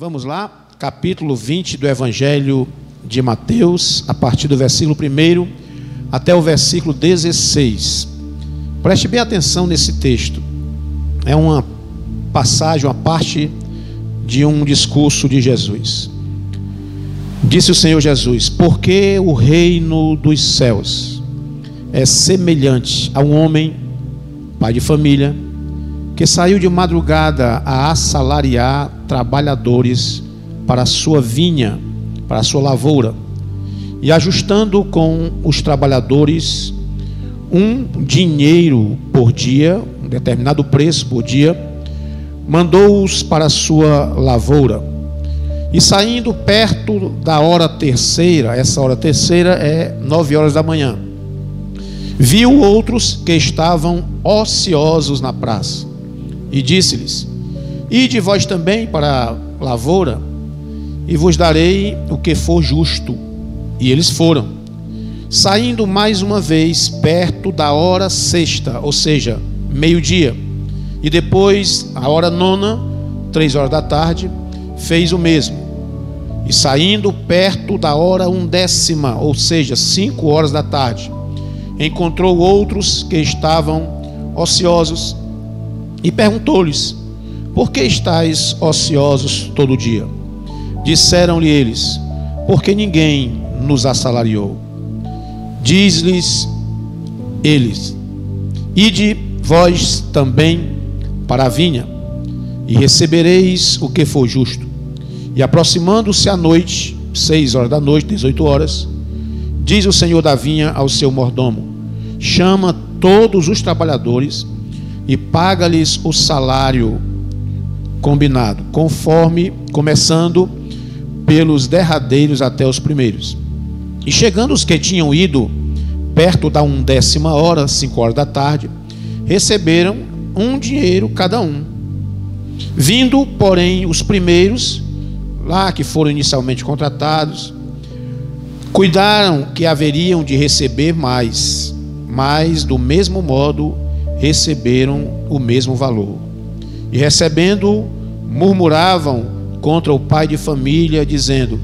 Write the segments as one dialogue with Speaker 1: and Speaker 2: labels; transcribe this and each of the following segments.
Speaker 1: Vamos lá, capítulo 20 do Evangelho de Mateus, a partir do versículo 1 até o versículo 16. Preste bem atenção nesse texto. É uma passagem, uma parte de um discurso de Jesus. Disse o Senhor Jesus: Porque o reino dos céus é semelhante a um homem, pai de família, que saiu de madrugada a assalariar trabalhadores para a sua vinha, para a sua lavoura, e ajustando com os trabalhadores um dinheiro por dia, um determinado preço por dia, mandou-os para a sua lavoura. E saindo perto da hora terceira, essa hora terceira é nove horas da manhã, viu outros que estavam ociosos na praça e disse-lhes: Ide vós também para a lavoura, e vos darei o que for justo. E eles foram. Saindo mais uma vez perto da hora sexta, ou seja, meio-dia, e depois a hora nona, três horas da tarde, fez o mesmo. E saindo perto da hora undécima, ou seja, cinco horas da tarde, encontrou outros que estavam ociosos e perguntou-lhes: Por que estáis ociosos todo dia? Disseram-lhe eles: Porque ninguém nos assalariou. Diz-lhes eles: Ide vós também para a vinha, e recebereis o que for justo. E aproximando-se a noite, seis horas da noite, dezoito horas, diz o senhor da vinha ao seu mordomo: Chama todos os trabalhadores e paga-lhes o salário combinado, conforme começando pelos derradeiros até os primeiros. E chegando os que tinham ido perto da undécima hora, cinco horas da tarde, receberam um dinheiro cada um. Vindo, porém, os primeiros, lá que foram inicialmente contratados, cuidaram que haveriam de receber mais, mas do mesmo modo receberam o mesmo valor. E recebendo, murmuravam contra o pai de família, dizendo: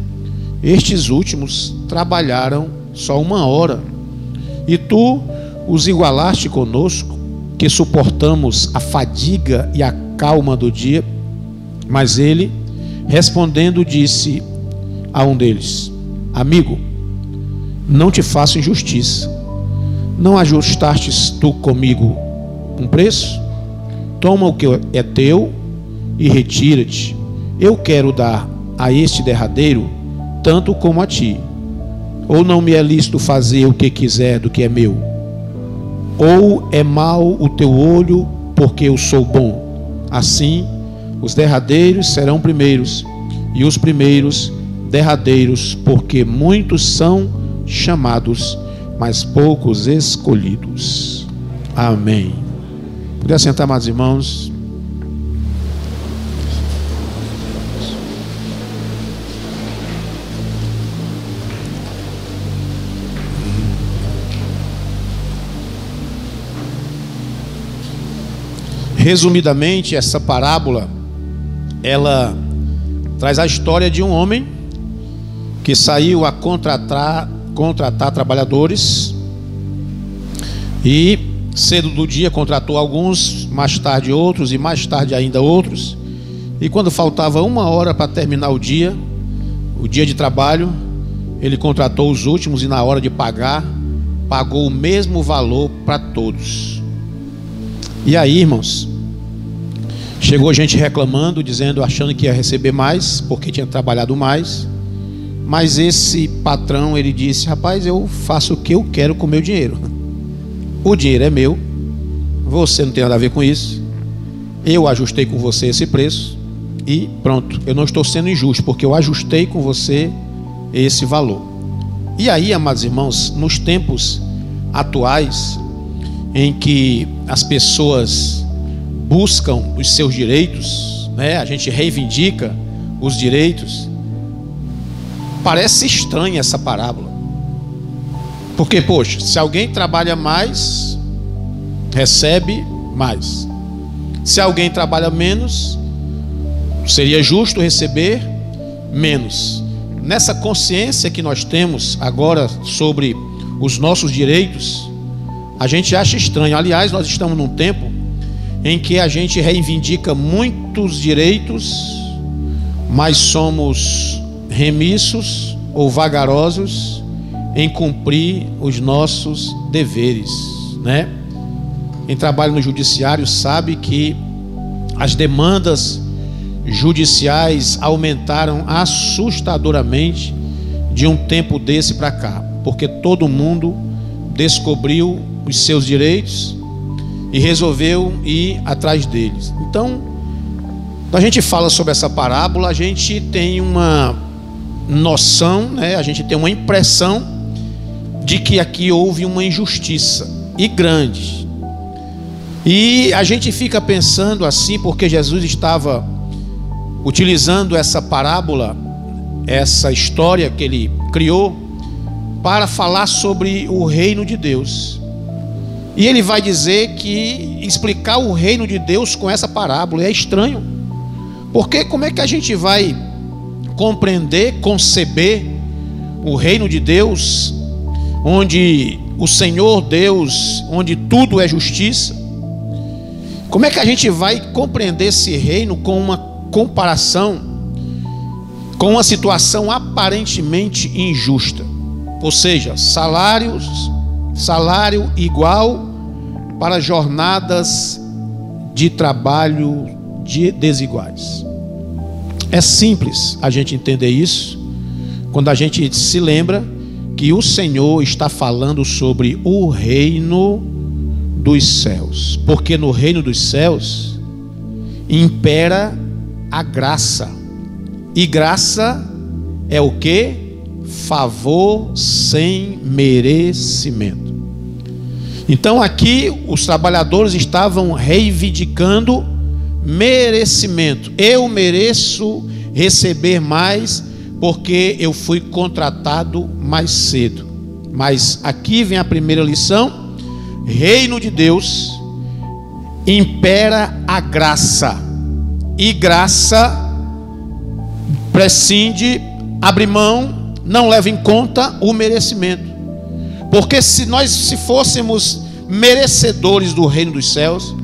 Speaker 1: Estes últimos trabalharam só uma hora, e tu os igualaste conosco, que suportamos a fadiga e a calma do dia. Mas ele, respondendo, disse a um deles: Amigo, não te faço injustiça. Não ajustastes tu comigo um preço, toma o que é teu e retira-te. Eu quero dar a este derradeiro tanto como a ti. Ou não me é lícito fazer o que quiser do que é meu? Ou é mau o teu olho porque eu sou bom? Assim, os derradeiros serão primeiros, e os primeiros derradeiros, porque muitos são chamados, mas poucos escolhidos. Amém. Podia sentar, amados irmãos. Resumidamente, essa parábola ela traz a história de um homem que saiu a contratar, contratar trabalhadores e cedo do dia contratou alguns, mais tarde outros e mais tarde ainda outros. E quando faltava uma hora para terminar o dia, o dia de trabalho, ele contratou os últimos e na hora de pagar, pagou o mesmo valor para todos. E aí, irmãos, chegou gente reclamando, dizendo, achando que ia receber mais, porque tinha trabalhado mais. Mas esse patrão, ele disse: Rapaz, eu faço o que eu quero com o meu dinheiro. O dinheiro é meu, você não tem nada a ver com isso. Eu ajustei com você esse preço e pronto. Eu não estou sendo injusto porque eu ajustei com você esse valor. E aí, amados irmãos, nos tempos atuais em que as pessoas buscam os seus direitos, né? A gente reivindica os direitos. Parece estranha essa parábola. Porque, poxa, se alguém trabalha mais, recebe mais. Se alguém trabalha menos, seria justo receber menos. Nessa consciência que nós temos agora sobre os nossos direitos, a gente acha estranho. Aliás, nós estamos num tempo em que a gente reivindica muitos direitos, mas somos remissos ou vagarosos em cumprir os nossos deveres, né? Quem trabalha no judiciário sabe que as demandas judiciais aumentaram assustadoramente de um tempo desse para cá, porque todo mundo descobriu os seus direitos e resolveu ir atrás deles. Então, quando a gente fala sobre essa parábola, a gente tem uma noção, né? a gente tem uma impressão de que aqui houve uma injustiça e grande. E a gente fica pensando assim, porque Jesus estava utilizando essa parábola, essa história que ele criou, para falar sobre o reino de Deus. E ele vai dizer que explicar o reino de Deus com essa parábola é estranho. Porque como é que a gente vai compreender, conceber o reino de Deus, onde o Senhor Deus, onde tudo é justiça? Como é que a gente vai compreender esse reino com uma comparação com uma situação aparentemente injusta? Ou seja, salários, salário igual para jornadas de trabalho desiguais. É simples a gente entender isso quando a gente se lembra que o Senhor está falando sobre o reino dos céus, porque no reino dos céus impera a graça. E graça é o que? Favor sem merecimento. Então aqui os trabalhadores estavam reivindicando merecimento. Eu mereço receber mais porque eu fui contratado mais cedo. Mas aqui vem a primeira lição: reino de Deus impera a graça. E graça prescinde, abre mão, não leva em conta o merecimento. Porque se nós se fôssemos merecedores do reino dos céus,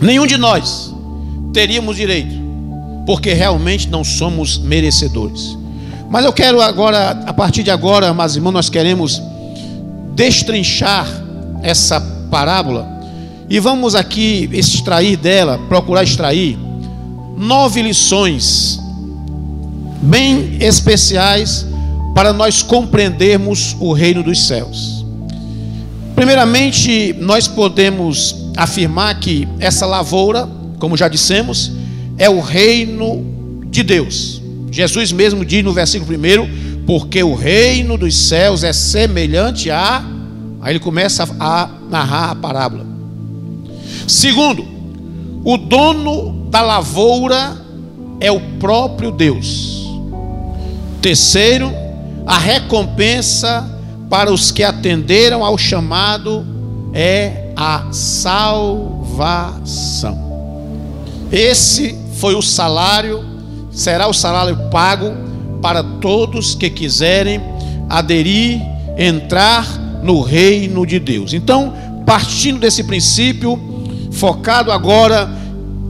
Speaker 1: Nenhum de nós teríamos direito, porque realmente não somos merecedores. Mas eu quero agora, a partir de agora, mas irmãos, nós queremos destrinchar essa parábola e vamos aqui extrair dela, procurar extrair nove lições bem especiais para nós compreendermos o reino dos céus. Primeiramente, nós podemos afirmar que essa lavoura, como já dissemos, é o reino de Deus. Jesus mesmo diz no versículo 1: Porque o reino dos céus é semelhante a. Aí ele começa a narrar a parábola. Segundo, o dono da lavoura é o próprio Deus. Terceiro, a recompensa para os que atenderam ao chamado é a salvação. Esse foi o salário, será o salário pago para todos que quiserem aderir, entrar no reino de Deus. Então, partindo desse princípio, focado agora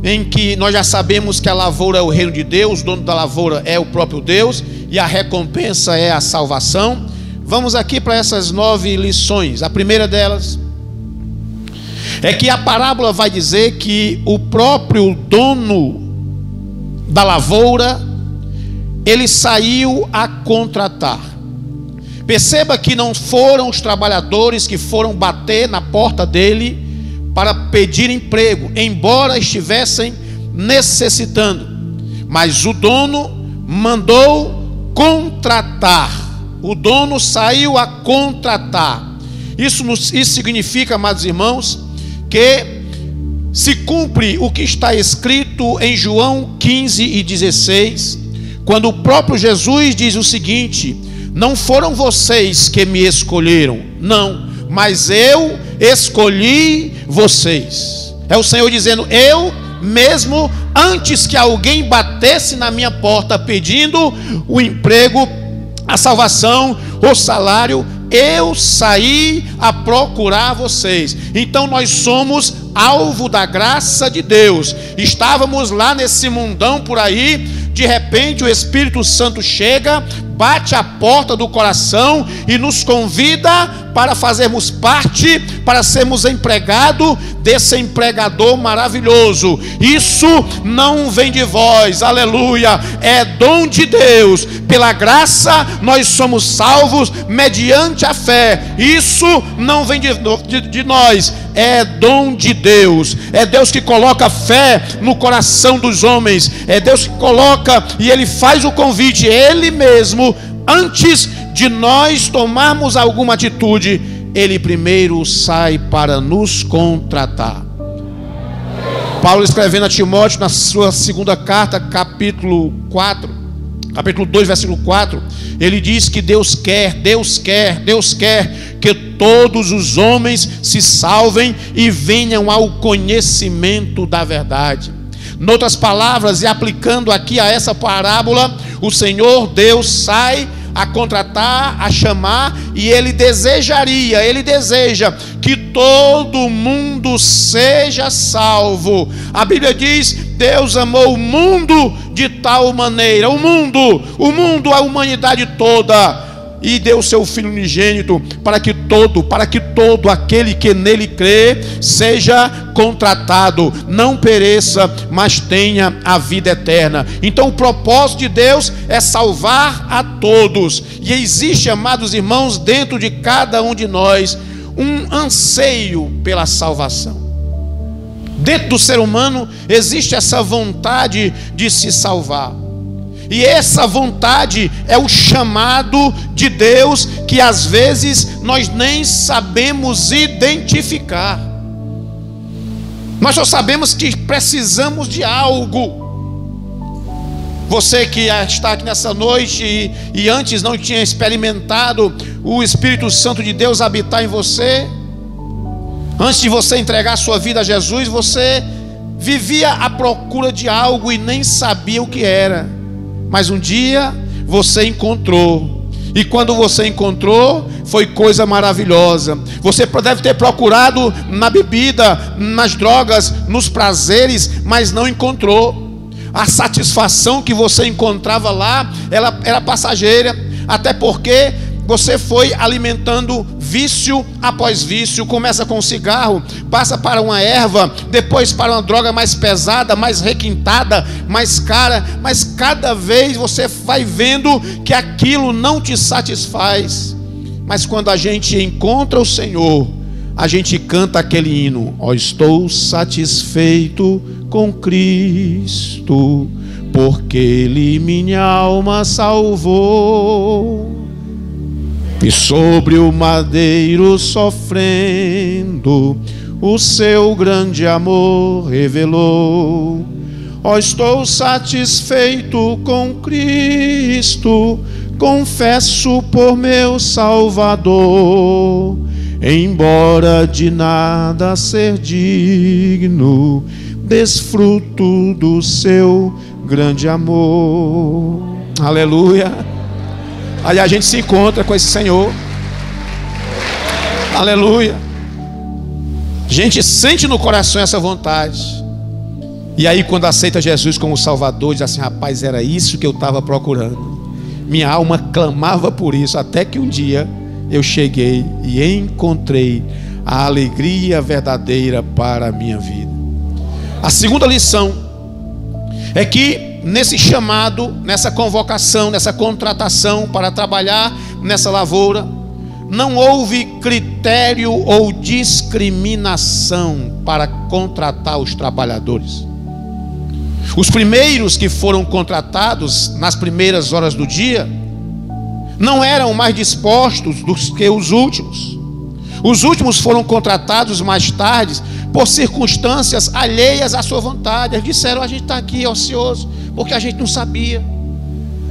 Speaker 1: em que nós já sabemos que a lavoura é o reino de Deus, o dono da lavoura é o próprio Deus e a recompensa é a salvação. Vamos aqui para essas nove lições. A primeira delas é que a parábola vai dizer que o próprio dono da lavoura ele saiu a contratar. Perceba que não foram os trabalhadores que foram bater na porta dele para pedir emprego, embora estivessem necessitando. Mas o dono mandou contratar. O dono saiu a contratar. Isso, isso significa, amados irmãos, que se cumpre o que está escrito em João 15 e 16, quando o próprio Jesus diz o seguinte: Não foram vocês que me escolheram, não, mas eu escolhi vocês. É o Senhor dizendo: Eu mesmo antes que alguém batesse na minha porta pedindo o emprego, a salvação, o salário, eu saí a procurar vocês. Então nós somos alvo da graça de Deus. Estávamos lá nesse mundão por aí, de repente o Espírito Santo chega, bate a porta do coração e nos convida para fazermos parte, para sermos empregado desse empregador maravilhoso. Isso não vem de vós, aleluia, é dom de Deus. Pela graça nós somos salvos mediante a fé. Isso não vem de, de, de nós, é dom de Deus. É Deus que coloca fé no coração dos homens. É Deus que coloca e ele faz o convite, ele mesmo antes de nós tomarmos alguma atitude, ele primeiro sai para nos contratar. Paulo escrevendo a Timóteo na sua segunda carta, capítulo 4, capítulo 2, versículo 4, ele diz que Deus quer, Deus quer, Deus quer que todos os homens se salvem e venham ao conhecimento da verdade. Noutras palavras, e aplicando aqui a essa parábola, o Senhor Deus sai a contratar, a chamar, e ele desejaria, ele deseja que todo mundo seja salvo. A Bíblia diz: Deus amou o mundo de tal maneira, o mundo, o mundo, a humanidade toda e deu seu filho unigênito para que todo, para que todo aquele que nele crê seja contratado, não pereça, mas tenha a vida eterna. Então o propósito de Deus é salvar a todos. E existe, amados irmãos, dentro de cada um de nós um anseio pela salvação. Dentro do ser humano existe essa vontade de se salvar. E essa vontade é o chamado de Deus que às vezes nós nem sabemos identificar. Nós só sabemos que precisamos de algo. Você que está aqui nessa noite e, e, antes não tinha experimentado o Espírito Santo de Deus habitar em você, antes de você entregar sua vida a Jesus, você vivia à procura de algo e nem sabia o que era. Mas um dia você encontrou. E quando você encontrou, foi coisa maravilhosa. Você deve ter procurado na bebida, nas drogas, nos prazeres, mas não encontrou. A satisfação que você encontrava lá, ela era passageira, até porque você foi alimentando vício após vício, começa com um cigarro, passa para uma erva, depois para uma droga mais pesada, mais requintada, mais cara, mas cada vez você vai vendo que aquilo não te satisfaz. Mas quando a gente encontra o Senhor, a gente canta aquele hino: Ó, oh, estou satisfeito com Cristo, porque Ele minha alma salvou. E sobre o madeiro sofrendo, o seu grande amor revelou. Ó, oh, estou satisfeito com Cristo, confesso por meu Salvador. Embora de nada ser digno, desfruto do seu grande amor. Aleluia. Aí a gente se encontra com esse Senhor. Aleluia. A gente sente no coração essa vontade. E aí, quando aceita Jesus como Salvador, diz assim: rapaz, era isso que eu estava procurando. Minha alma clamava por isso, até que um dia eu cheguei e encontrei a alegria verdadeira para a minha vida. A segunda lição é que nesse chamado, nessa convocação, nessa contratação para trabalhar nessa lavoura, não houve critério ou discriminação para contratar os trabalhadores. Os primeiros que foram contratados nas primeiras horas do dia não eram mais dispostos do que os últimos. Os últimos foram contratados mais tarde por circunstâncias alheias à sua vontade. Eles disseram: a gente está aqui ocioso, porque a gente não sabia.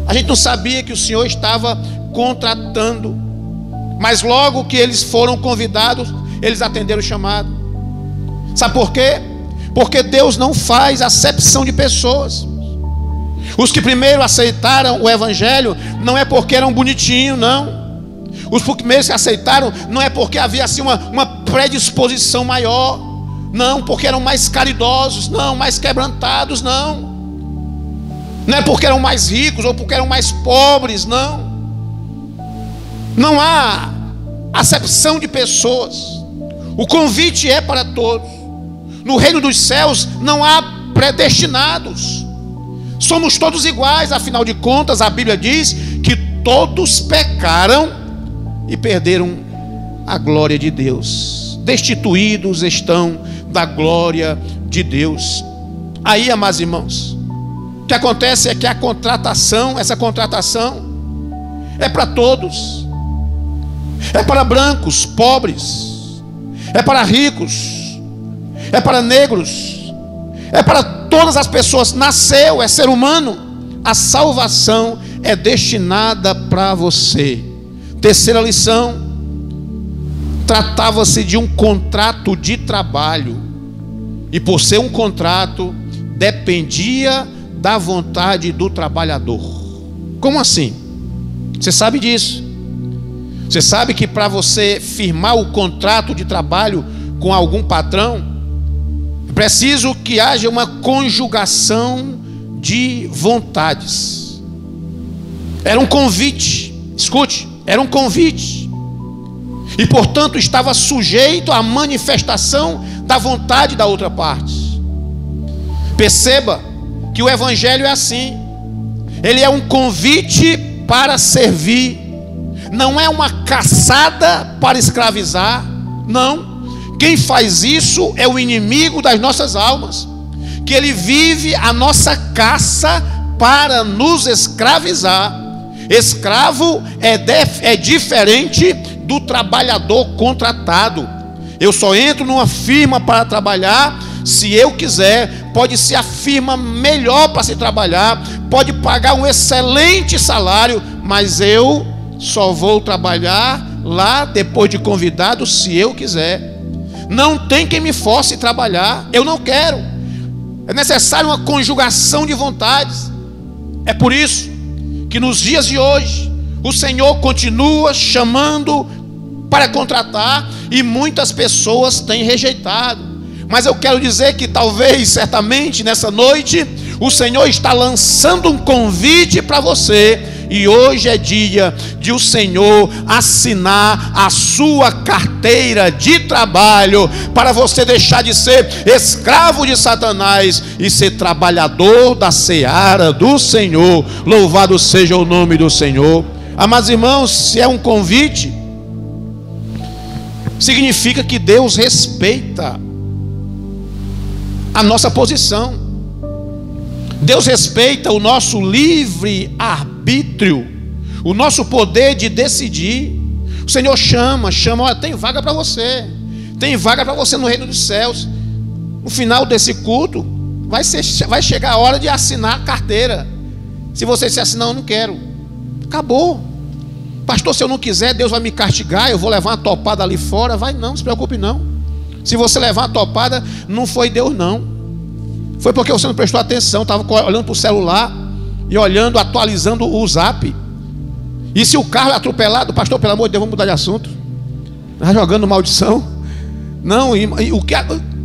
Speaker 1: A gente não sabia que o Senhor estava contratando. Mas logo que eles foram convidados, eles atenderam o chamado. Sabe por quê? Porque Deus não faz acepção de pessoas. Os que primeiro aceitaram o Evangelho não é porque eram bonitinhos, não. Os primeiros que aceitaram não é porque havia assim uma, uma predisposição maior, não, porque eram mais caridosos, não, mais quebrantados, não. Não é porque eram mais ricos ou porque eram mais pobres, não. Não há acepção de pessoas. O convite é para todos. No reino dos céus não há predestinados. Somos todos iguais, afinal de contas, a Bíblia diz que todos pecaram e perderam a glória de Deus. Destituídos estão da glória de Deus. Aí, amados irmãos, o que acontece é que a contratação, essa contratação, é para todos, é para brancos, pobres, é para ricos, é para negros, é para todas as pessoas. Nasceu, é ser humano, a salvação é destinada para você. Terceira lição: tratava-se de um contrato de trabalho, e por ser um contrato, dependia da vontade do trabalhador. Como assim? Você sabe disso? Você sabe que para você firmar o contrato de trabalho com algum patrão, preciso que haja uma conjugação de vontades. Era um convite, escute, era um convite. E portanto estava sujeito à manifestação da vontade da outra parte. Perceba, que o Evangelho é assim. Ele é um convite para servir, não é uma caçada para escravizar, não. Quem faz isso é o inimigo das nossas almas, que ele vive a nossa caça para nos escravizar. Escravo é, é diferente do trabalhador contratado. Eu só entro numa firma para trabalhar se eu quiser, pode ser a firma melhor para se trabalhar, pode pagar um excelente salário, mas eu só vou trabalhar lá depois de convidado se eu quiser. Não tem quem me force trabalhar, eu não quero. É necessário uma conjugação de vontades. É por isso que nos dias de hoje o Senhor continua chamando para contratar e muitas pessoas têm rejeitado. Mas eu quero dizer que talvez, certamente, nessa noite, o Senhor está lançando um convite para você. E hoje é dia de o Senhor assinar a sua carteira de trabalho para você deixar de ser escravo de Satanás e ser trabalhador da seara do Senhor. Louvado seja o nome do Senhor. Amados irmãos, se é um convite, significa que Deus respeita a nossa posição. Deus respeita o nosso livre arbítrio, o nosso poder de decidir. O Senhor chama, chama, olha, tem vaga para você. Tem vaga para você no reino dos céus. No final desse culto, vai, ser, vai chegar a hora de assinar a carteira. Se você se assinar, eu não quero. Acabou. Pastor, se eu não quiser, Deus vai me castigar, eu vou levar uma topada ali fora. Vai não, não se preocupe não. Se você levar a topada, não foi Deus, não. Foi porque você não prestou atenção, estava olhando para o celular e olhando, atualizando o zap. E se o carro é atropelado, pastor, pelo amor de Deus, vamos mudar de assunto. Está jogando maldição. Não, e, e, o que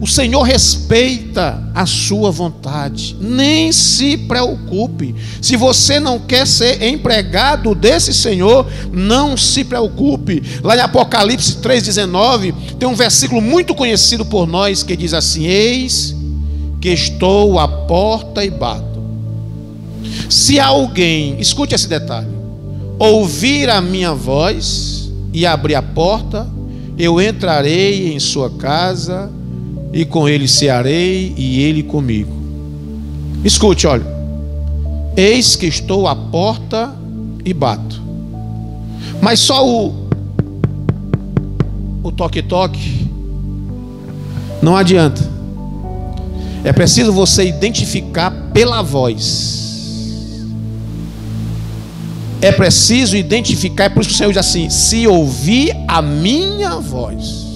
Speaker 1: o Senhor respeita a sua vontade. Nem se preocupe. Se você não quer ser empregado desse Senhor, não se preocupe. Lá em Apocalipse 3,19, tem um versículo muito conhecido por nós que diz assim: Eis que estou à porta e bato. Se alguém, escute esse detalhe, ouvir a minha voz e abrir a porta, eu entrarei em sua casa e com ele cearei e ele comigo. Escute, olha. Eis que estou à porta e bato. Mas só o o toque-toque não adianta. É preciso você identificar pela voz. É preciso identificar, é por isso que o Senhor diz assim: se ouvir a minha voz.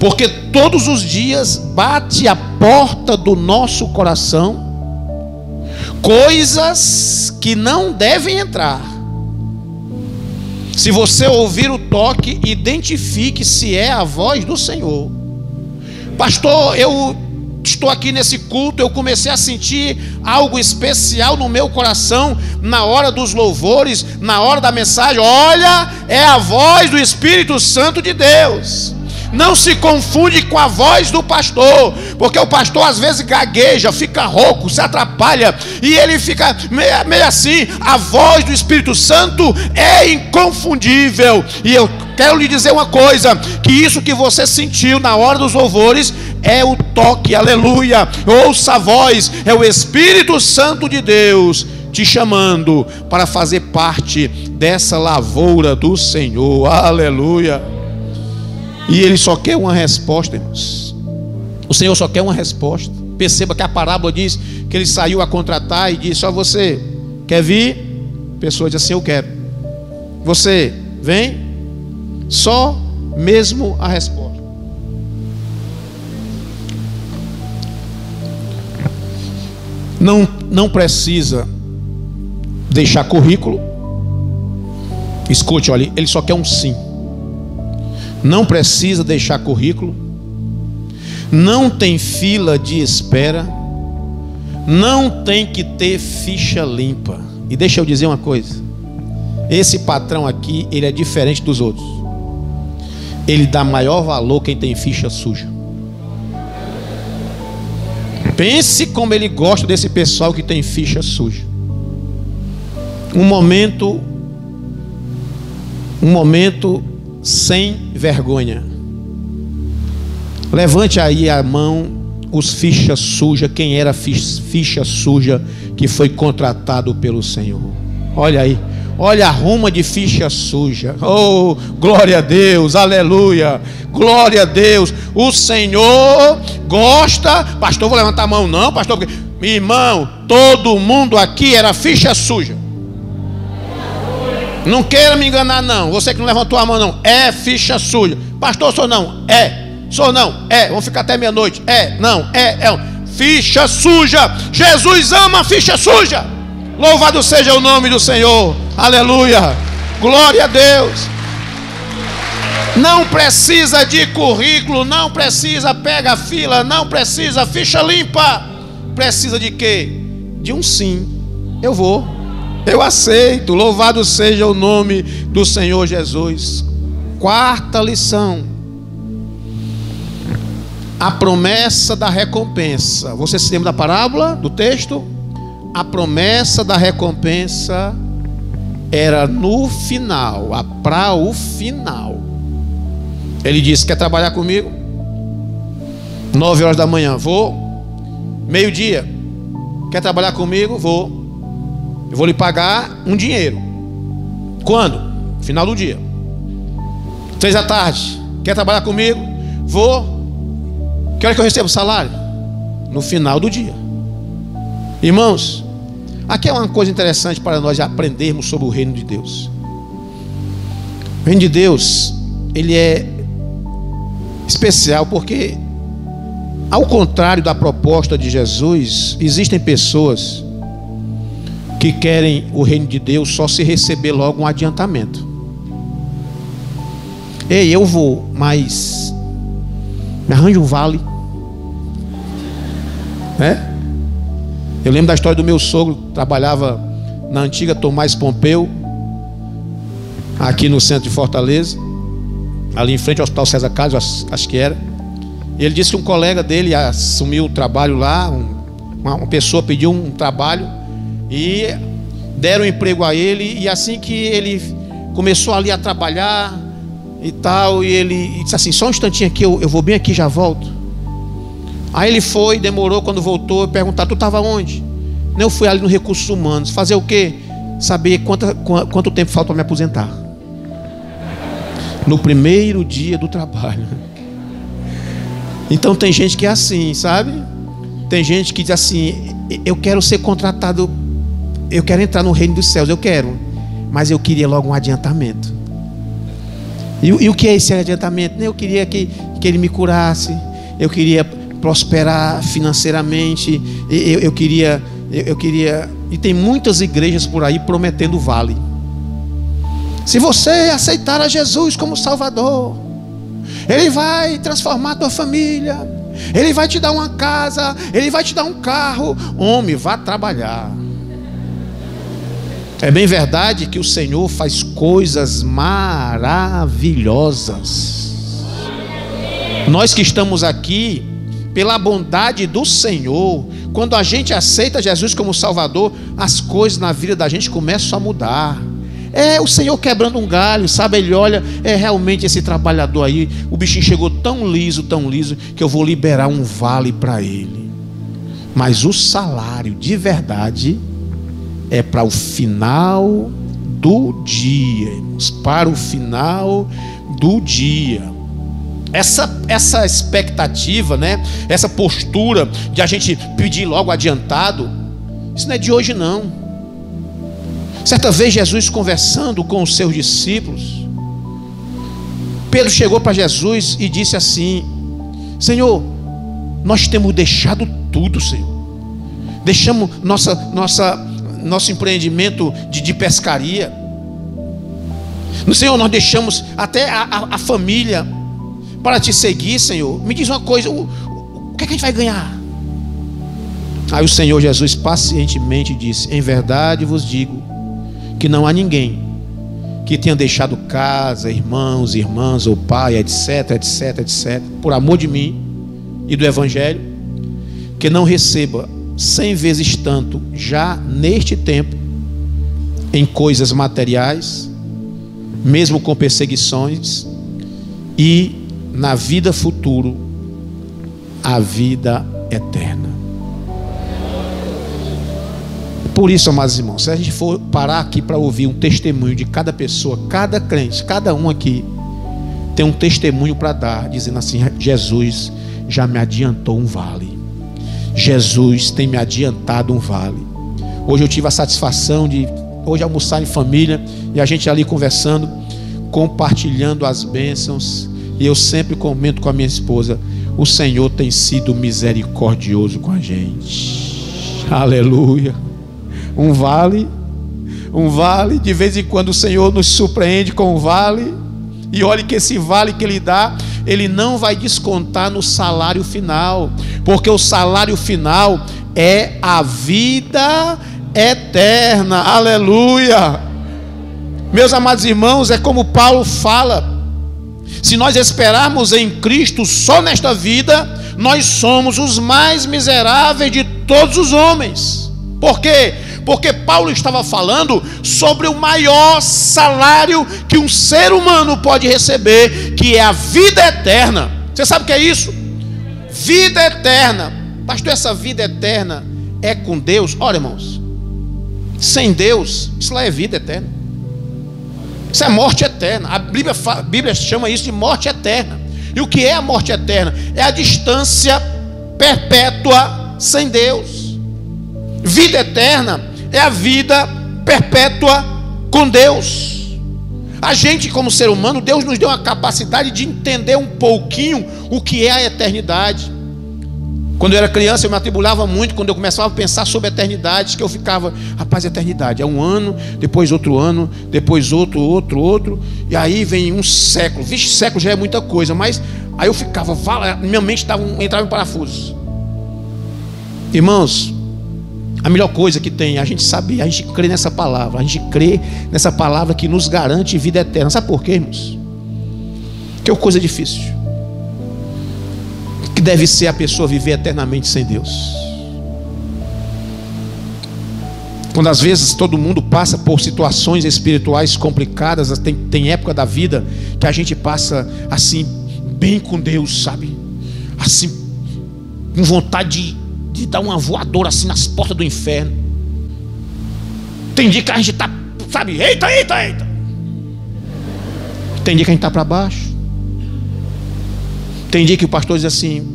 Speaker 1: Porque todos os dias bate a porta do nosso coração coisas que não devem entrar. Se você ouvir o toque, identifique se é a voz do Senhor. Pastor, eu estou aqui nesse culto, eu comecei a sentir algo especial no meu coração na hora dos louvores, na hora da mensagem. Olha, é a voz do Espírito Santo de Deus. Não se confunde com a voz do pastor, porque o pastor às vezes gagueja, fica rouco, se atrapalha e ele fica meio, meio assim. A voz do Espírito Santo é inconfundível. E eu quero lhe dizer uma coisa: que isso que você sentiu na hora dos louvores é o toque, aleluia. Ouça a voz, é o Espírito Santo de Deus te chamando para fazer parte dessa lavoura do Senhor, aleluia. E ele só quer uma resposta, irmãos. O Senhor só quer uma resposta. Perceba que a parábola diz que ele saiu a contratar e disse: Só você quer vir? A pessoa diz assim: Eu quero. Você vem? Só mesmo a resposta. Não, não precisa deixar currículo. Escute, olha, ele só quer um sim não precisa deixar currículo, não tem fila de espera, não tem que ter ficha limpa. E deixa eu dizer uma coisa: esse patrão aqui, ele é diferente dos outros. Ele dá maior valor quem tem ficha suja. Pense como ele gosta desse pessoal que tem ficha suja. Um momento, um momento sem vergonha. Levante aí a mão os ficha suja, quem era ficha suja que foi contratado pelo Senhor. Olha aí, olha a ruma de ficha suja. Oh, glória a Deus, aleluia, glória a Deus. O Senhor gosta, pastor, vou levantar a mão, não, pastor, porque, irmão, todo mundo aqui era ficha suja. Não queira me enganar, não. Você que não levantou a mão, não. É ficha suja. Pastor, sou não. É. Sou não. É. Vamos ficar até meia-noite. É. Não. É. É. Ficha suja. Jesus ama ficha suja. Louvado seja o nome do Senhor. Aleluia. Glória a Deus. Não precisa de currículo, não precisa pega fila, não precisa ficha limpa. Precisa de quê? De um sim. Eu vou. Eu aceito. Louvado seja o nome do Senhor Jesus. Quarta lição. A promessa da recompensa. Você se lembra da parábola, do texto? A promessa da recompensa era no final, para o final. Ele disse: Quer trabalhar comigo? Nove horas da manhã, vou. Meio-dia, quer trabalhar comigo? Vou. Eu vou lhe pagar um dinheiro. Quando? Final do dia. Três da tarde. Quer trabalhar comigo? Vou. Que hora que eu recebo o salário? No final do dia. Irmãos, aqui é uma coisa interessante para nós aprendermos sobre o reino de Deus. O reino de Deus, ele é especial porque, ao contrário da proposta de Jesus, existem pessoas que querem o reino de Deus só se receber logo um adiantamento. Ei, eu vou, mas me arranje um vale. É? Eu lembro da história do meu sogro, trabalhava na antiga Tomás Pompeu, aqui no centro de Fortaleza, ali em frente ao Hospital César Carlos, acho, que era. Ele disse que um colega dele assumiu o trabalho lá, um, uma pessoa pediu um trabalho e deram emprego a ele, e assim que ele começou ali a trabalhar e tal, e ele disse assim: só um instantinho aqui, eu, eu vou bem aqui, já volto. Aí ele foi, demorou, quando voltou, perguntar: tu estava onde? Eu fui ali no Recursos Humanos. Fazer o quê? Saber quanto, quanto tempo falta para me aposentar. No primeiro dia do trabalho. Então tem gente que é assim, sabe? Tem gente que diz assim: eu quero ser contratado eu quero entrar no reino dos céus, eu quero, mas eu queria logo um adiantamento. E, e o que é esse adiantamento? Eu queria que, que ele me curasse, eu queria prosperar financeiramente, eu, eu queria, eu, eu queria. E tem muitas igrejas por aí prometendo vale. Se você aceitar a Jesus como Salvador, Ele vai transformar a tua família, Ele vai te dar uma casa, Ele vai te dar um carro. Homem, vá trabalhar. É bem verdade que o Senhor faz coisas maravilhosas. Nós que estamos aqui, pela bondade do Senhor, quando a gente aceita Jesus como Salvador, as coisas na vida da gente começam a mudar. É o Senhor quebrando um galho, sabe? Ele olha, é realmente esse trabalhador aí, o bichinho chegou tão liso, tão liso, que eu vou liberar um vale para ele. Mas o salário de verdade é para o final do dia, irmãos, para o final do dia. Essa, essa expectativa, né? essa postura de a gente pedir logo adiantado, isso não é de hoje não. Certa vez Jesus conversando com os seus discípulos, Pedro chegou para Jesus e disse assim: Senhor, nós temos deixado tudo, Senhor. Deixamos nossa, nossa nosso empreendimento de, de pescaria. No Senhor, nós deixamos até a, a, a, família para te seguir, Senhor. Me diz uma coisa: o, o que, é que a gente vai ganhar? Aí o Senhor Jesus pacientemente disse: Em verdade vos digo que não há ninguém que tenha deixado casa, irmãos, irmãs, ou pai, etc, etc, etc, por amor de mim e do Evangelho, que não receba cem vezes tanto já neste tempo em coisas materiais, mesmo com perseguições, e na vida futuro, a vida eterna. Por isso, amados irmãos, se a gente for parar aqui para ouvir um testemunho de cada pessoa, cada crente, cada um aqui, tem um testemunho para dar, dizendo assim: Jesus já me adiantou um vale. Jesus tem me adiantado um vale. Hoje eu tive a satisfação de hoje almoçar em família e a gente ali conversando, compartilhando as bênçãos. E eu sempre comento com a minha esposa: o Senhor tem sido misericordioso com a gente. Aleluia. Um vale, um vale, de vez em quando o Senhor nos surpreende com um vale. E olhe que esse vale que Ele dá, Ele não vai descontar no salário final porque o salário final é a vida eterna. Aleluia! Meus amados irmãos, é como Paulo fala: se nós esperarmos em Cristo só nesta vida, nós somos os mais miseráveis de todos os homens. Por quê? Porque Paulo estava falando sobre o maior salário que um ser humano pode receber, que é a vida eterna. Você sabe o que é isso? Vida eterna. Pastor, essa vida eterna é com Deus? Olha, irmãos. Sem Deus, isso lá é vida eterna. Isso é morte eterna. A Bíblia, a Bíblia chama isso de morte eterna. E o que é a morte eterna? É a distância perpétua sem Deus. Vida eterna é a vida perpétua com Deus. A gente, como ser humano, Deus nos deu a capacidade de entender um pouquinho o que é a eternidade. Quando eu era criança, eu me atribulava muito quando eu começava a pensar sobre a eternidade, que eu ficava, rapaz, eternidade é um ano, depois outro ano, depois outro, outro, outro, e aí vem um século. Vixe, século já é muita coisa, mas aí eu ficava, minha mente tava, entrava em parafusos. Irmãos, a melhor coisa que tem, a gente sabe, a gente crê nessa palavra, a gente crê nessa palavra que nos garante vida eterna. Sabe por quê, irmãos? Que é uma coisa difícil. Que deve ser a pessoa viver eternamente sem Deus. Quando às vezes todo mundo passa por situações espirituais complicadas, tem, tem época da vida que a gente passa assim, bem com Deus, sabe? Assim, com vontade de de dar uma voadora assim nas portas do inferno. Tem dia que a gente está, sabe, eita, eita, eita. Tem dia que a gente está para baixo. Tem dia que o pastor diz assim: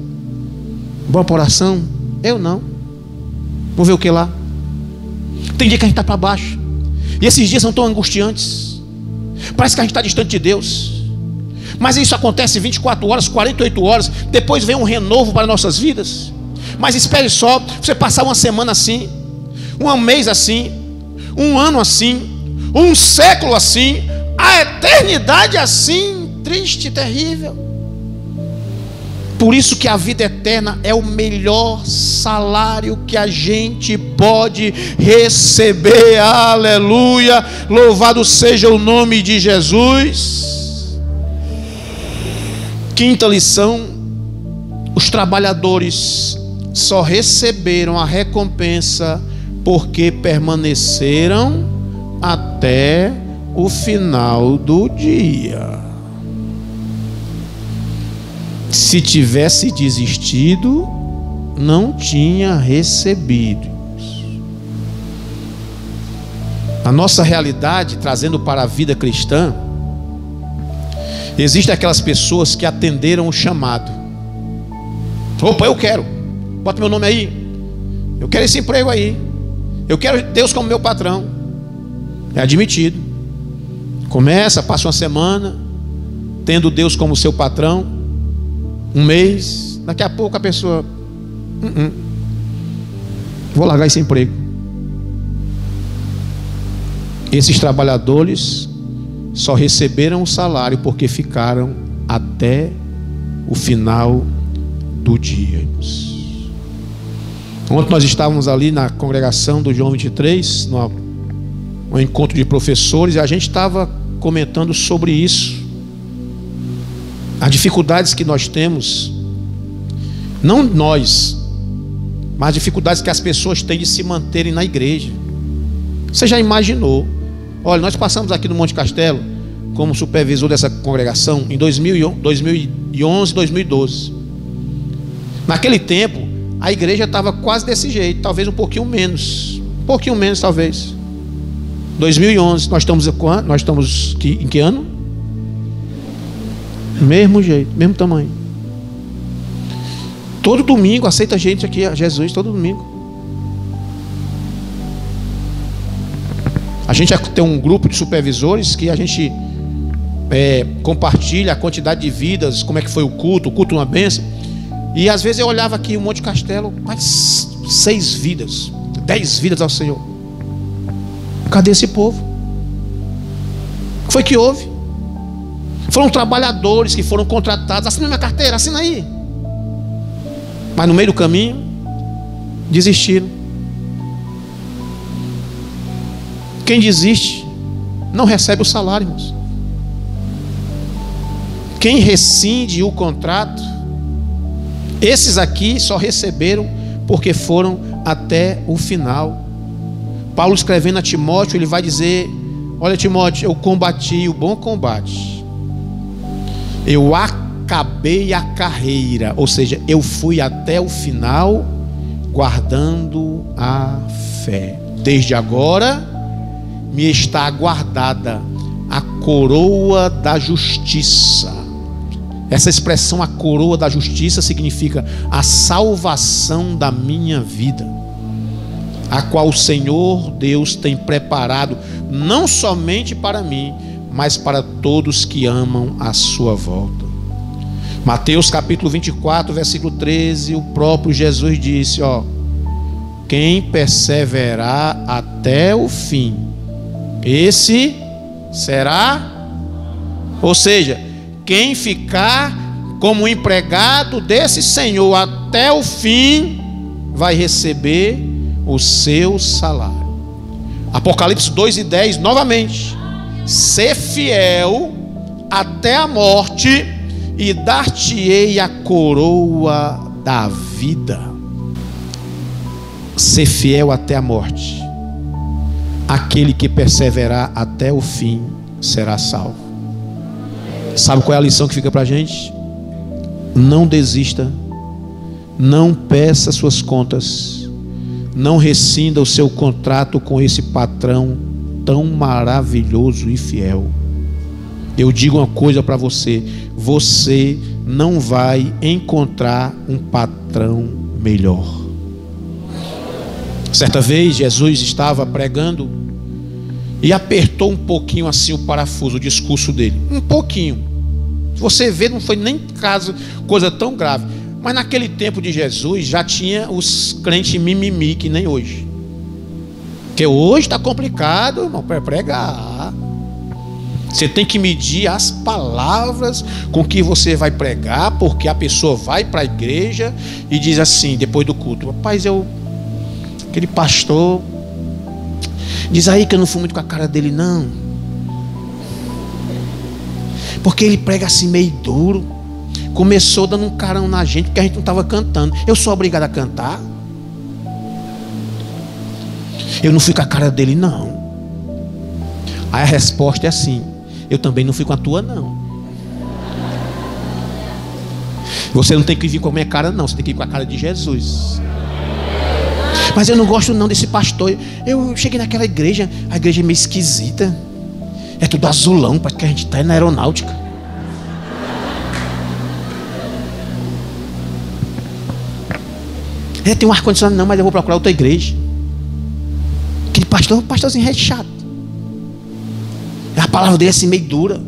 Speaker 1: Boa oração? Eu não. Vou ver o que lá. Tem dia que a gente está para baixo. E esses dias são tão angustiantes. Parece que a gente está distante de Deus. Mas isso acontece 24 horas, 48 horas, depois vem um renovo para nossas vidas. Mas espere só, você passar uma semana assim, um mês assim, um ano assim, um século assim, a eternidade assim, triste, terrível. Por isso que a vida eterna é o melhor salário que a gente pode receber. Aleluia! Louvado seja o nome de Jesus. Quinta lição: os trabalhadores só receberam a recompensa porque permaneceram até o final do dia. Se tivesse desistido, não tinha recebido. A nossa realidade, trazendo para a vida cristã, existem aquelas pessoas que atenderam o chamado. Opa, eu quero. Bota meu nome aí. Eu quero esse emprego aí. Eu quero Deus como meu patrão. É admitido. Começa, passa uma semana, tendo Deus como seu patrão, um mês, daqui a pouco a pessoa, uh -uh, vou largar esse emprego. Esses trabalhadores só receberam o salário porque ficaram até o final do dia. Ontem nós estávamos ali na congregação do João 23, no um encontro de professores, e a gente estava comentando sobre isso. As dificuldades que nós temos, não nós, mas as dificuldades que as pessoas têm de se manterem na igreja. Você já imaginou? Olha, nós passamos aqui no Monte Castelo como supervisor dessa congregação em 2011, 2012. Naquele tempo, a igreja estava quase desse jeito, talvez um pouquinho menos, um pouquinho menos talvez. 2011, nós estamos nós estamos em que ano? Mesmo jeito, mesmo tamanho. Todo domingo aceita gente aqui, Jesus, todo domingo. A gente tem um grupo de supervisores que a gente é, compartilha a quantidade de vidas, como é que foi o culto, o culto é uma benção. E às vezes eu olhava aqui um monte de castelo, mais seis vidas, dez vidas ao Senhor. Cadê esse povo? O que foi que houve? Foram trabalhadores que foram contratados. Assina minha carteira, assina aí. Mas no meio do caminho, desistiram. Quem desiste, não recebe o salário, irmãos. Quem rescinde o contrato, esses aqui só receberam porque foram até o final Paulo escrevendo a Timóteo, ele vai dizer: Olha, Timóteo, eu combati o bom combate, eu acabei a carreira, ou seja, eu fui até o final, guardando a fé. Desde agora me está guardada a coroa da justiça. Essa expressão, a coroa da justiça, significa a salvação da minha vida a qual o Senhor Deus tem preparado não somente para mim, mas para todos que amam a sua volta. Mateus capítulo 24, versículo 13, o próprio Jesus disse, ó: Quem perseverar até o fim, esse será ou seja, quem ficar como empregado desse Senhor até o fim vai receber o seu salário. Apocalipse 2 e 10, novamente. Ser fiel até a morte, e dar-te-ei a coroa da vida. Ser fiel até a morte. Aquele que perseverar até o fim será salvo. Sabe qual é a lição que fica para a gente? Não desista, não peça suas contas não rescinda o seu contrato com esse patrão tão maravilhoso e fiel. Eu digo uma coisa para você: você não vai encontrar um patrão melhor. Certa vez Jesus estava pregando e apertou um pouquinho assim o parafuso, o discurso dele, um pouquinho. Você vê, não foi nem caso, coisa tão grave. Mas naquele tempo de Jesus já tinha os crentes mimimi, que nem hoje. Porque hoje está complicado, irmão, para pregar. Você tem que medir as palavras com que você vai pregar, porque a pessoa vai para a igreja e diz assim, depois do culto: Rapaz, eu. Aquele pastor. Diz aí que eu não fui muito com a cara dele, não. Porque ele prega assim meio duro. Começou dando um carão na gente porque a gente não estava cantando. Eu sou obrigado a cantar. Eu não fui com a cara dele, não. Aí a resposta é assim: Eu também não fui com a tua, não. Você não tem que vir com a minha cara, não. Você tem que ir com a cara de Jesus. Mas eu não gosto não desse pastor. Eu cheguei naquela igreja, a igreja é meio esquisita. É tudo azulão, parece que a gente está na aeronáutica. É, tem um ar-condicionado, não, mas eu vou procurar outra igreja. Aquele pastor, pastorzinho chato. A palavra dele é assim meio dura.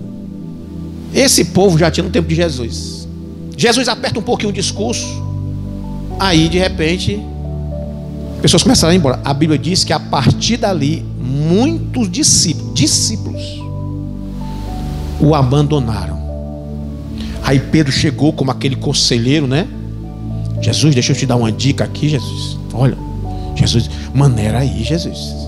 Speaker 1: Esse povo já tinha no tempo de Jesus. Jesus aperta um pouquinho o discurso. Aí, de repente, pessoas começaram a ir embora. A Bíblia diz que a partir dali, muitos discípulos, discípulos o abandonaram. Aí Pedro chegou como aquele conselheiro, né? Jesus, deixa eu te dar uma dica aqui, Jesus. Olha, Jesus, maneira aí, Jesus.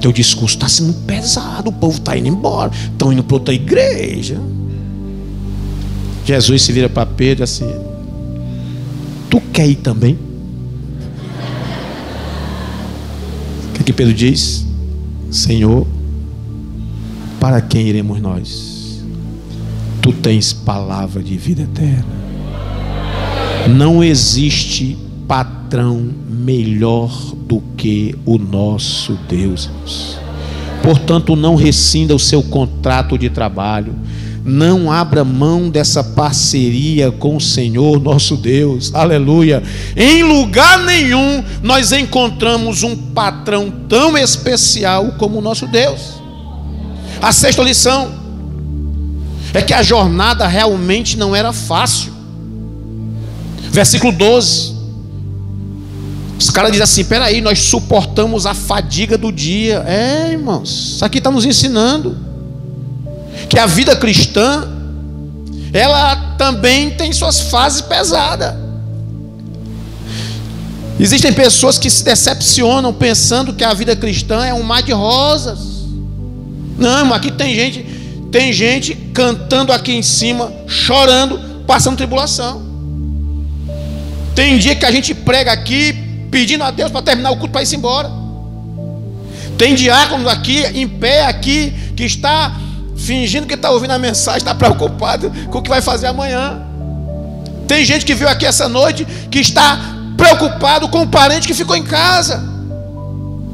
Speaker 1: Teu discurso está sendo pesado, o povo está indo embora, estão indo para outra igreja. Jesus se vira para Pedro assim: Tu quer ir também? O que, Pedro diz? Senhor, para quem iremos nós? Tu tens palavra de vida eterna. Não existe patrão melhor do que o nosso Deus. Portanto, não rescinda o seu contrato de trabalho. Não abra mão dessa parceria com o Senhor nosso Deus, aleluia. Em lugar nenhum nós encontramos um patrão tão especial como o nosso Deus. A sexta lição é que a jornada realmente não era fácil. Versículo 12. Os caras dizem assim: peraí, nós suportamos a fadiga do dia. É, irmãos, isso aqui está nos ensinando que a vida cristã, ela também tem suas fases pesadas. Existem pessoas que se decepcionam pensando que a vida cristã é um mar de rosas. Não, aqui tem gente, tem gente cantando aqui em cima, chorando, passando tribulação. Tem dia que a gente prega aqui pedindo a Deus para terminar o culto para ir embora. Tem diáconos aqui em pé aqui que está fingindo que está ouvindo a mensagem, está preocupado com o que vai fazer amanhã. Tem gente que veio aqui essa noite que está preocupado com o parente que ficou em casa.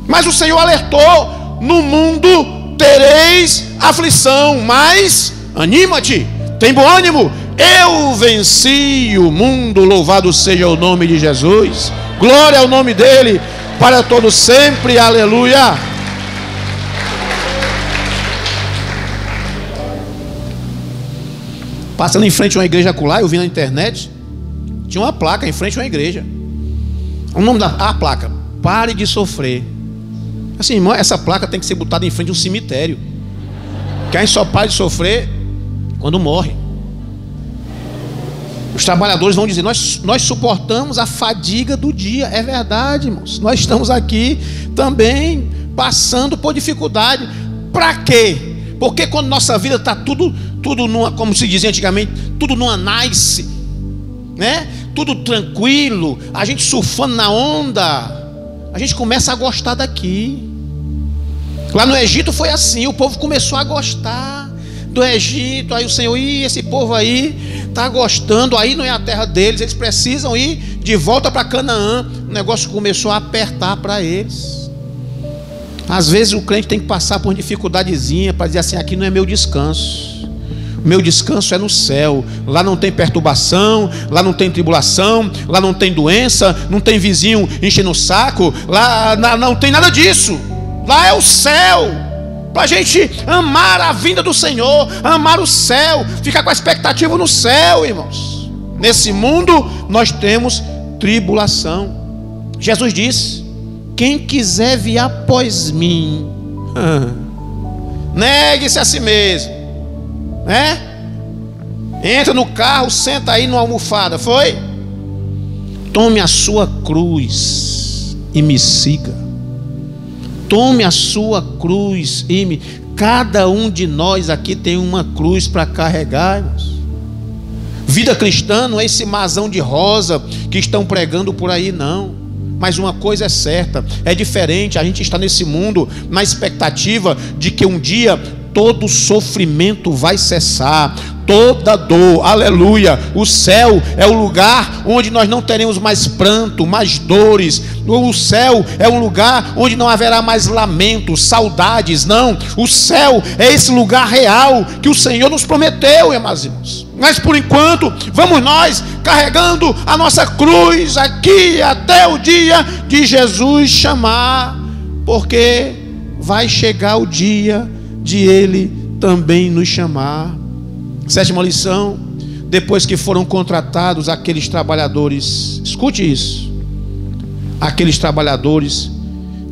Speaker 1: Mas o Senhor alertou: no mundo tereis aflição, mas anima-te, tem bom ânimo. Eu venci o mundo, louvado seja o nome de Jesus. Glória ao nome dele para todo sempre. Aleluia. Passando em frente a uma igreja acolá, eu vi na internet, tinha uma placa em frente a uma igreja. O nome da a placa: Pare de sofrer. Assim, irmão, essa placa tem que ser botada em frente de um cemitério. Quem só para de sofrer quando morre. Os trabalhadores vão dizer: nós, nós suportamos a fadiga do dia. É verdade, irmãos. Nós estamos aqui também passando por dificuldade. Para quê? Porque quando nossa vida está tudo, tudo numa, como se dizia antigamente, tudo numa nice, né? Tudo tranquilo, a gente surfando na onda, a gente começa a gostar daqui. Lá no Egito foi assim, o povo começou a gostar do Egito, aí o Senhor, e esse povo aí está gostando, aí não é a terra deles, eles precisam ir de volta para Canaã. O negócio começou a apertar para eles. Às vezes o crente tem que passar por dificuldadezinha para dizer assim: aqui não é meu descanso. Meu descanso é no céu. Lá não tem perturbação, lá não tem tribulação, lá não tem doença, não tem vizinho enchendo o saco, lá não tem nada disso. Lá é o céu. para a gente amar a vinda do Senhor, amar o céu, ficar com a expectativa no céu, irmãos. Nesse mundo nós temos tribulação. Jesus disse: Quem quiser vir após mim, negue-se a si mesmo, né? Entra no carro, senta aí numa almofada, foi? Tome a sua cruz e me siga. Tome a sua cruz e me. Cada um de nós aqui tem uma cruz para carregar, irmãos. Vida cristã não é esse masão de rosa que estão pregando por aí, não. Mas uma coisa é certa, é diferente. A gente está nesse mundo na expectativa de que um dia todo sofrimento vai cessar, toda dor, aleluia. O céu é o lugar onde nós não teremos mais pranto, mais dores. O céu é um lugar onde não haverá mais lamento, saudades, não. O céu é esse lugar real que o Senhor nos prometeu, irmãos irmãos. Mas por enquanto, vamos nós carregando a nossa cruz aqui até o dia de Jesus chamar, porque vai chegar o dia de Ele também nos chamar. Sétima lição: depois que foram contratados aqueles trabalhadores, escute isso. Aqueles trabalhadores,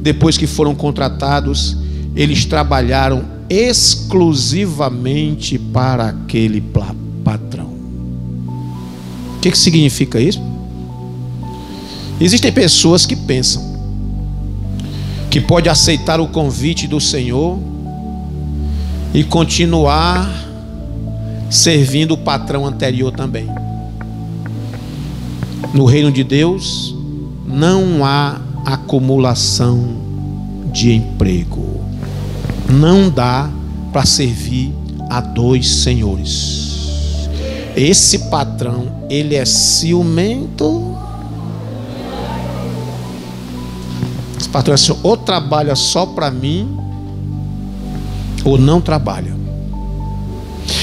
Speaker 1: depois que foram contratados, eles trabalharam exclusivamente para aquele patrão. O que, que significa isso? Existem pessoas que pensam que pode aceitar o convite do Senhor e continuar servindo o patrão anterior também. No reino de Deus não há acumulação de emprego. Não dá para servir a dois senhores. Esse patrão, ele é ciumento. Esse patrão é assim, ou trabalha só para mim, ou não trabalha.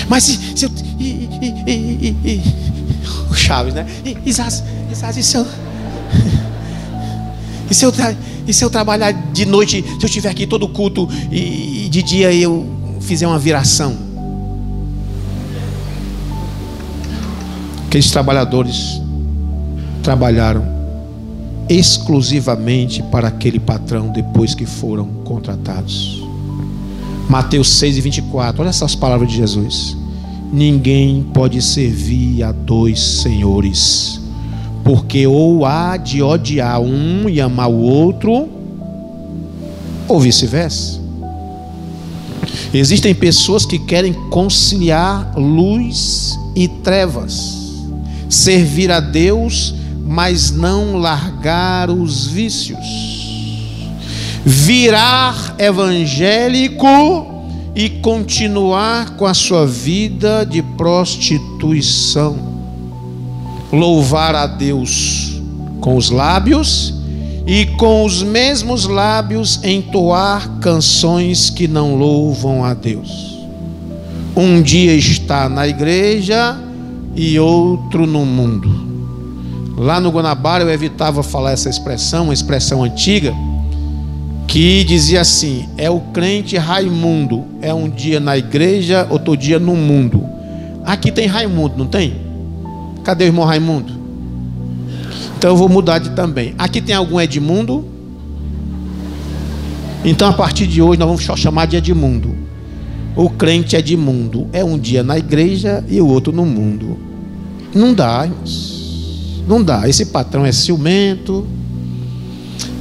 Speaker 1: Mas se, se eu. E, e, e, o Chaves, né? E se eu. E se eu, e se eu trabalhar de noite, se eu estiver aqui todo culto e, e de dia eu fizer uma viração? Aqueles trabalhadores trabalharam exclusivamente para aquele patrão depois que foram contratados. Mateus 6 e 24. Olha essas palavras de Jesus. Ninguém pode servir a dois senhores, porque ou há de odiar um e amar o outro, ou vice-versa. Existem pessoas que querem conciliar luz e trevas, servir a Deus, mas não largar os vícios virar evangélico e continuar com a sua vida de prostituição. Louvar a Deus com os lábios e com os mesmos lábios entoar canções que não louvam a Deus. Um dia está na igreja e outro no mundo. Lá no Guanabara eu evitava falar essa expressão, uma expressão antiga que dizia assim: é o crente Raimundo, é um dia na igreja, outro dia no mundo. Aqui tem Raimundo, não tem? Cadê o irmão Raimundo? Então eu vou mudar de também. Aqui tem algum Edmundo? Então a partir de hoje nós vamos chamar de Edmundo. O crente Edmundo é um dia na igreja e o outro no mundo. Não dá, irmãos. Não dá. Esse patrão é ciumento.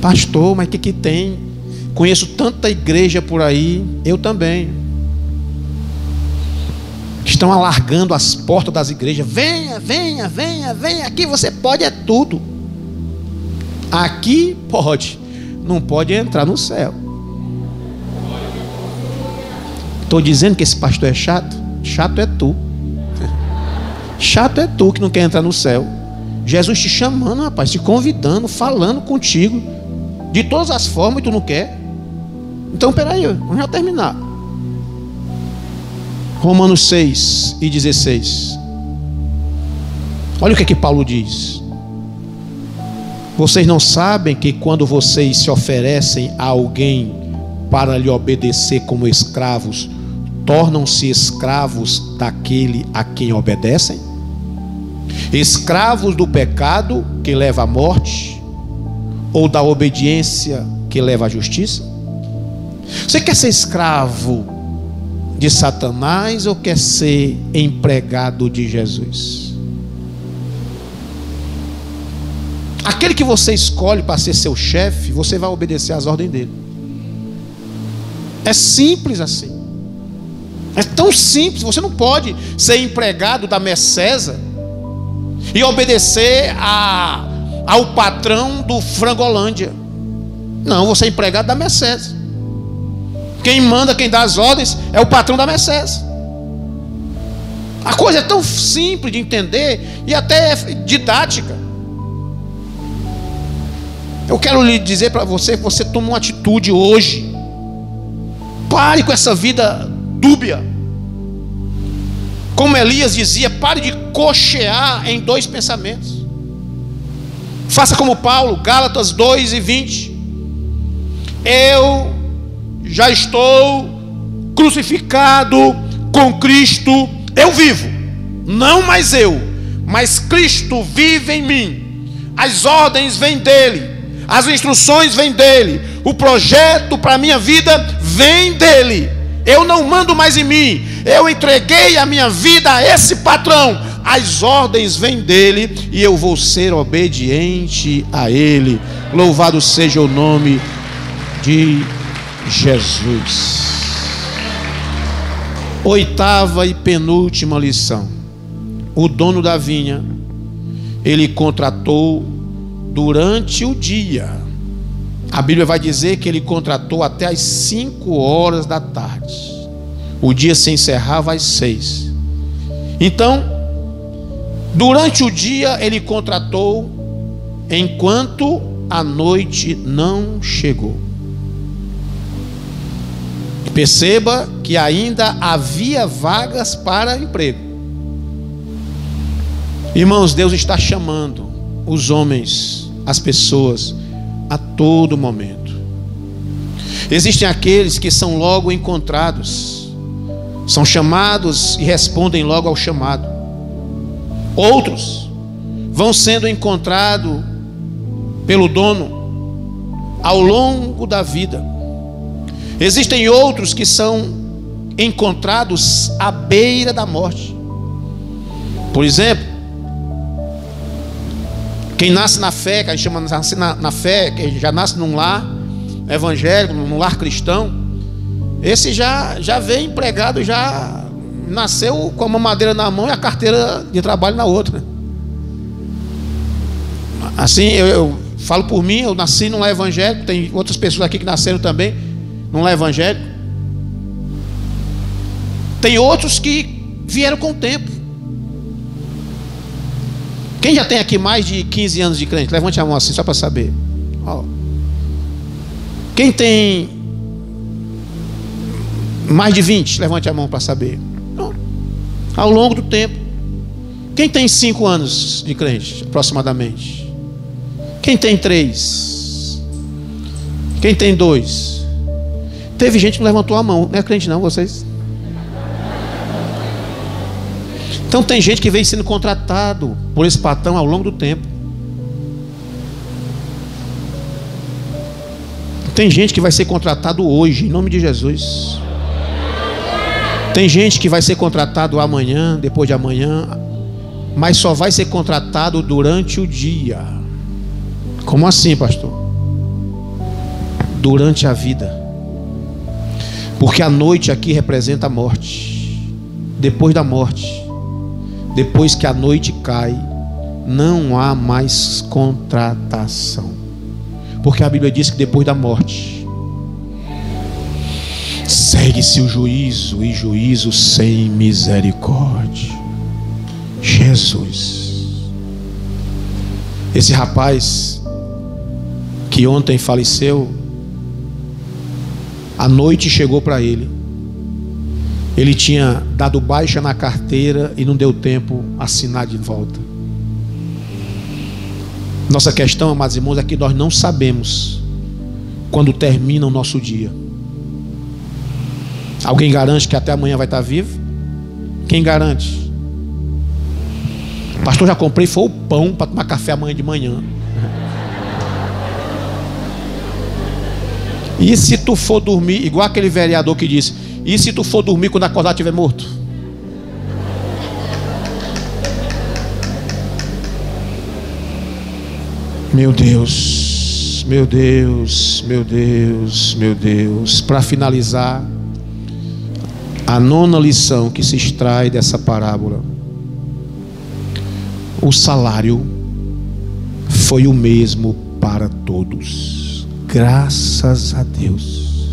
Speaker 1: Pastor, mas o que, que tem? Conheço tanta igreja por aí, eu também. Estão alargando as portas das igrejas. Venha, venha, venha, venha. Aqui você pode é tudo. Aqui pode. Não pode entrar no céu. Estou dizendo que esse pastor é chato? Chato é tu. Chato é tu que não quer entrar no céu. Jesus te chamando, rapaz, te convidando, falando contigo. De todas as formas e tu não quer. Então, peraí, vamos já terminar. Romanos 6 e 16. Olha o que é que Paulo diz. Vocês não sabem que quando vocês se oferecem a alguém para lhe obedecer como escravos, tornam-se escravos daquele a quem obedecem? Escravos do pecado que leva à morte, ou da obediência que leva à justiça? Você quer ser escravo de Satanás ou quer ser empregado de Jesus? Aquele que você escolhe para ser seu chefe, você vai obedecer às ordens dele. É simples assim. É tão simples. Você não pode ser empregado da Mercesa e obedecer a, ao patrão do Frangolândia. Não, você é empregado da Mercedes. Quem manda, quem dá as ordens é o patrão da Mercedes. A coisa é tão simples de entender e até didática. Eu quero lhe dizer para você que você toma uma atitude hoje. Pare com essa vida dúbia. Como Elias dizia, pare de cochear em dois pensamentos. Faça como Paulo, Gálatas 2 e 20. Eu já estou crucificado com Cristo, eu vivo, não mais eu, mas Cristo vive em mim. As ordens vêm dele, as instruções vêm dele, o projeto para a minha vida vem dele. Eu não mando mais em mim, eu entreguei a minha vida a esse patrão. As ordens vêm dele e eu vou ser obediente a ele. Louvado seja o nome de Jesus. Oitava e penúltima lição. O dono da vinha, ele contratou durante o dia. A Bíblia vai dizer que ele contratou até as cinco horas da tarde. O dia se encerrava às seis. Então, durante o dia ele contratou, enquanto a noite não chegou. Perceba que ainda havia vagas para emprego. Irmãos, Deus está chamando os homens, as pessoas, a todo momento. Existem aqueles que são logo encontrados, são chamados e respondem logo ao chamado. Outros vão sendo encontrados pelo dono ao longo da vida. Existem outros que são encontrados à beira da morte. Por exemplo, quem nasce na fé, que a gente chama nasce na, na fé, que já nasce num lar evangélico, num lar cristão, esse já, já vem empregado, já nasceu com a madeira na mão e a carteira de trabalho na outra. Assim, eu, eu falo por mim, eu nasci num lar evangélico, tem outras pessoas aqui que nasceram também não é evangélico. Tem outros que vieram com o tempo. Quem já tem aqui mais de 15 anos de crente? Levante a mão assim, só para saber. Quem tem mais de 20? Levante a mão para saber. Ao longo do tempo. Quem tem 5 anos de crente, aproximadamente? Quem tem 3? Quem tem 2? Teve gente que levantou a mão. Não é crente, não, vocês? Então tem gente que vem sendo contratado por esse patrão ao longo do tempo. Tem gente que vai ser contratado hoje, em nome de Jesus. Tem gente que vai ser contratado amanhã, depois de amanhã, mas só vai ser contratado durante o dia. Como assim, pastor? Durante a vida. Porque a noite aqui representa a morte. Depois da morte, depois que a noite cai, não há mais contratação. Porque a Bíblia diz que depois da morte, segue-se o juízo e juízo sem misericórdia. Jesus. Esse rapaz que ontem faleceu, a noite chegou para ele. Ele tinha dado baixa na carteira e não deu tempo assinar de volta. Nossa questão, amados irmãos, é que nós não sabemos quando termina o nosso dia. Alguém garante que até amanhã vai estar vivo? Quem garante? Pastor, já comprei foi o pão para tomar café amanhã de manhã. E se tu for dormir, igual aquele vereador que disse, e se tu for dormir quando acordar estiver morto? Meu Deus, meu Deus, meu Deus, meu Deus. Para finalizar, a nona lição que se extrai dessa parábola: o salário foi o mesmo para todos. Graças a Deus.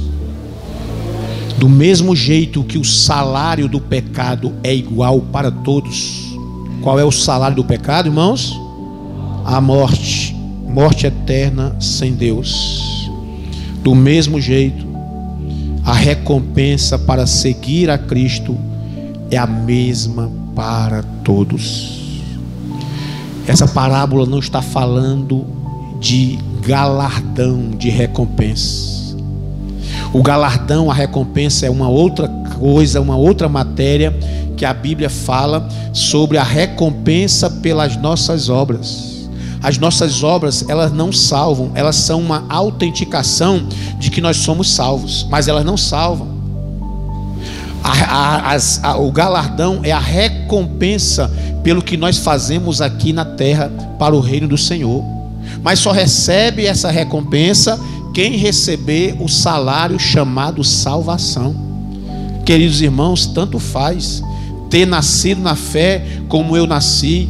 Speaker 1: Do mesmo jeito que o salário do pecado é igual para todos. Qual é o salário do pecado, irmãos? A morte, morte eterna sem Deus. Do mesmo jeito, a recompensa para seguir a Cristo é a mesma para todos. Essa parábola não está falando de galardão, de recompensa. O galardão, a recompensa é uma outra coisa, uma outra matéria que a Bíblia fala sobre a recompensa pelas nossas obras. As nossas obras, elas não salvam, elas são uma autenticação de que nós somos salvos, mas elas não salvam. A, a, a, o galardão é a recompensa pelo que nós fazemos aqui na terra para o reino do Senhor. Mas só recebe essa recompensa quem receber o salário chamado salvação. Queridos irmãos, tanto faz ter nascido na fé como eu nasci,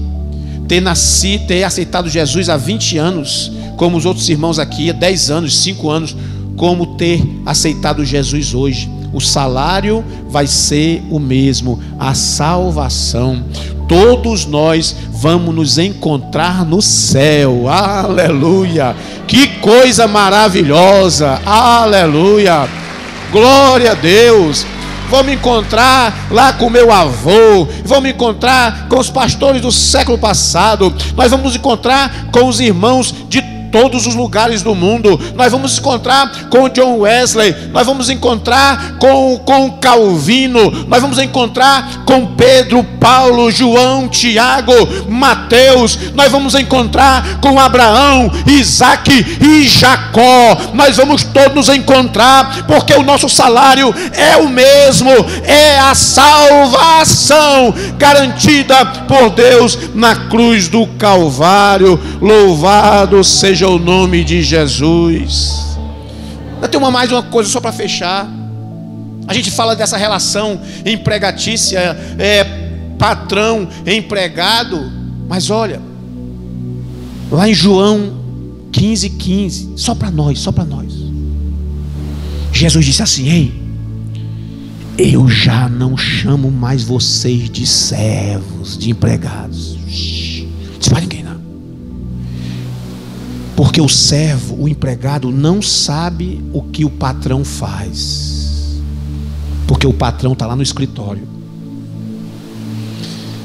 Speaker 1: ter nascido, ter aceitado Jesus há 20 anos, como os outros irmãos aqui, há 10 anos, 5 anos, como ter aceitado Jesus hoje. O salário vai ser o mesmo, a salvação. Todos nós vamos nos encontrar no céu. Aleluia! Que coisa maravilhosa! Aleluia! Glória a Deus! vou me encontrar lá com meu avô, vou me encontrar com os pastores do século passado, nós vamos nos encontrar com os irmãos de todos os lugares do mundo. Nós vamos encontrar com John Wesley, nós vamos encontrar com, com Calvino, nós vamos encontrar com Pedro, Paulo, João, Tiago, Mateus, nós vamos encontrar com Abraão, Isaac e Jacó. Nós vamos todos nos encontrar, porque o nosso salário é o mesmo, é a salvação garantida por Deus na cruz do Calvário. Louvado seja seja o nome de Jesus. Eu tenho uma, mais uma coisa só para fechar. A gente fala dessa relação empregatícia, é, patrão, empregado. Mas olha, lá em João 15, 15, só para nós, só para nós. Jesus disse assim: Ei, eu já não chamo mais vocês de servos, de empregados. Disse para ninguém. Porque o servo, o empregado, não sabe o que o patrão faz. Porque o patrão está lá no escritório.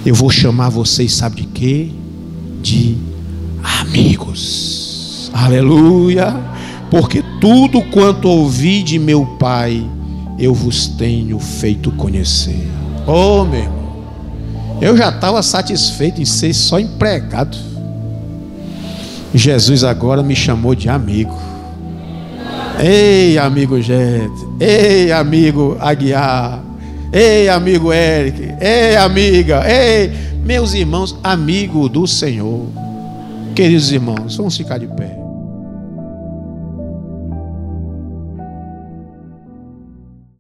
Speaker 1: Eu vou chamar vocês, sabe de quê? De amigos. Aleluia. Porque tudo quanto ouvi de meu Pai, eu vos tenho feito conhecer. Oh, meu irmão. Eu já estava satisfeito em ser só empregado. Jesus agora me chamou de amigo. Ei, amigo Jet. Ei, amigo Aguiar. Ei, amigo Eric. Ei, amiga. Ei, meus irmãos, amigo do Senhor. Queridos irmãos, vamos ficar de pé.